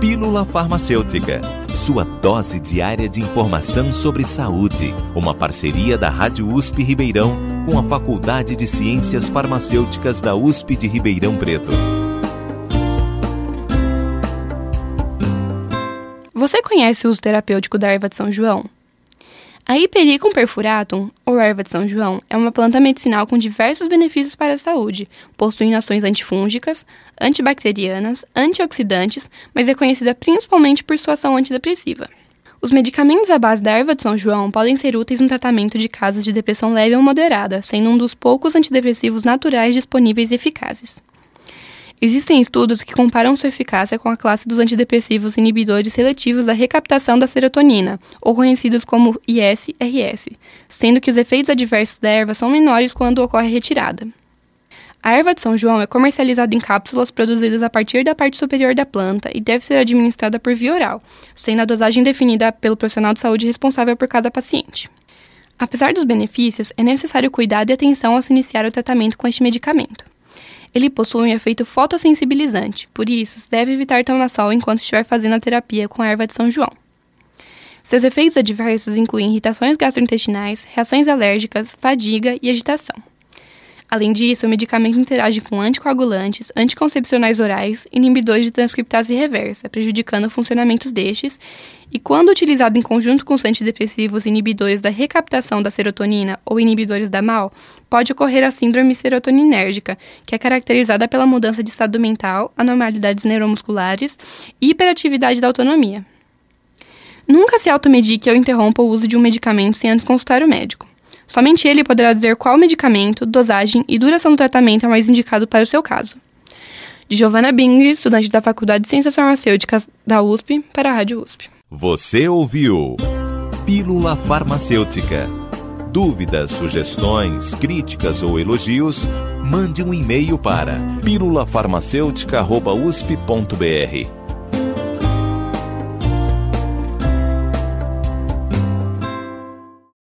Pílula Farmacêutica, sua dose diária de informação sobre saúde. Uma parceria da Rádio USP Ribeirão com a Faculdade de Ciências Farmacêuticas da USP de Ribeirão Preto. Você conhece o uso terapêutico da erva de São João? A Hipericum perfuratum, ou erva de São João, é uma planta medicinal com diversos benefícios para a saúde, possuindo ações antifúngicas, antibacterianas, antioxidantes, mas é conhecida principalmente por sua ação antidepressiva. Os medicamentos à base da erva de São João podem ser úteis no tratamento de casos de depressão leve ou moderada, sendo um dos poucos antidepressivos naturais disponíveis e eficazes. Existem estudos que comparam sua eficácia com a classe dos antidepressivos inibidores seletivos da recaptação da serotonina, ou conhecidos como ISRS, sendo que os efeitos adversos da erva são menores quando ocorre a retirada. A erva de São João é comercializada em cápsulas produzidas a partir da parte superior da planta e deve ser administrada por via oral, sendo a dosagem definida pelo profissional de saúde responsável por cada paciente. Apesar dos benefícios, é necessário cuidado e atenção ao se iniciar o tratamento com este medicamento. Ele possui um efeito fotossensibilizante, por isso, deve evitar tomar sol enquanto estiver fazendo a terapia com a erva de São João. Seus efeitos adversos incluem irritações gastrointestinais, reações alérgicas, fadiga e agitação. Além disso, o medicamento interage com anticoagulantes, anticoncepcionais orais, inibidores de transcriptase reversa, prejudicando o funcionamento destes, e quando utilizado em conjunto com os antidepressivos inibidores da recaptação da serotonina ou inibidores da MAL, pode ocorrer a síndrome serotoninérgica, que é caracterizada pela mudança de estado mental, anormalidades neuromusculares e hiperatividade da autonomia. Nunca se automedique ou interrompa o uso de um medicamento sem antes consultar o médico. Somente ele poderá dizer qual medicamento, dosagem e duração do tratamento é mais indicado para o seu caso. De Giovanna Bingri, estudante da Faculdade de Ciências Farmacêuticas da USP, para a Rádio USP. Você ouviu Pílula Farmacêutica. Dúvidas, sugestões, críticas ou elogios, mande um e-mail para pílulafarmacêutica.usp.br